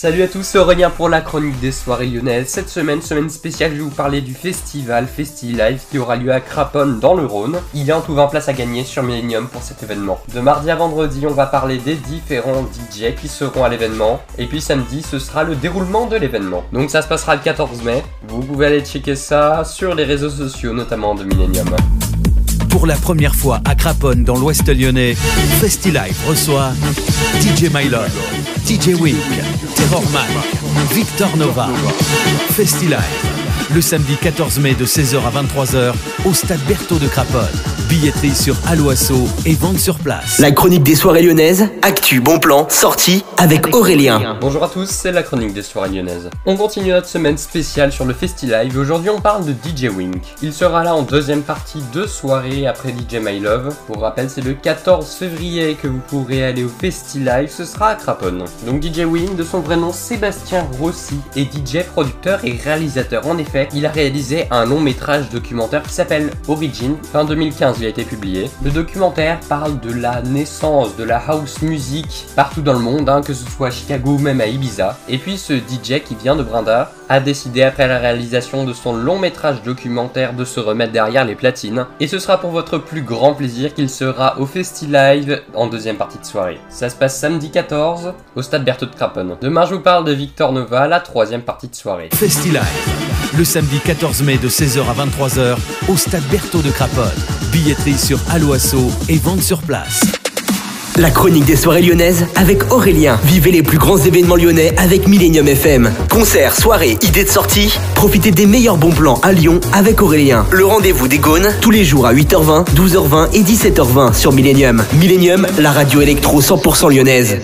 Salut à tous, Aurélien pour la chronique des soirées lyonnaises. Cette semaine, semaine spéciale, je vais vous parler du festival FestiLive qui aura lieu à Craponne dans le Rhône. Il y a en tout 20 places à gagner sur Millennium pour cet événement. De mardi à vendredi, on va parler des différents DJ qui seront à l'événement. Et puis samedi, ce sera le déroulement de l'événement. Donc ça se passera le 14 mai. Vous pouvez aller checker ça sur les réseaux sociaux, notamment de Millennium. La première fois à Craponne dans l'Ouest lyonnais, FestiLive reçoit DJ Mylord, DJ Week, Terrorman, Victor Nova. FestiLive, le samedi 14 mai de 16h à 23h au stade Berthaud de Craponne. Billetterie sur Aloasso et vente sur place. La chronique des soirées lyonnaises, actu, bon plan, sortie avec Aurélien. Bonjour à tous, c'est la chronique des soirées lyonnaises. On continue notre semaine spéciale sur le FestiLive et aujourd'hui on parle de DJ Wink. Il sera là en deuxième partie de soirée après DJ My Love. Pour rappel, c'est le 14 février que vous pourrez aller au FestiLive, ce sera à Craponne. Donc DJ Wink, de son vrai nom Sébastien Rossi, est DJ, producteur et réalisateur. En effet, il a réalisé un long métrage documentaire qui s'appelle Origin, fin 2015 il a été publié. Le documentaire parle de la naissance de la house music partout dans le monde, hein, que ce soit à Chicago ou même à Ibiza. Et puis ce DJ qui vient de Brinda a décidé après la réalisation de son long métrage documentaire de se remettre derrière les platines. Et ce sera pour votre plus grand plaisir qu'il sera au FestiLive en deuxième partie de soirée. Ça se passe samedi 14 au stade Berthaud de. Demain je vous parle de Victor Nova, la troisième partie de soirée. FestiLive, le samedi 14 mai de 16h à 23h au stade Berthaud de Craponne. Billetterie sur Aloasso et vente sur place. La chronique des soirées lyonnaises avec Aurélien. Vivez les plus grands événements lyonnais avec Millennium FM. Concerts, soirées, idées de sortie. Profitez des meilleurs bons plans à Lyon avec Aurélien. Le rendez-vous des Gaunes tous les jours à 8h20, 12h20 et 17h20 sur Millennium. Millennium, la radio électro 100% lyonnaise.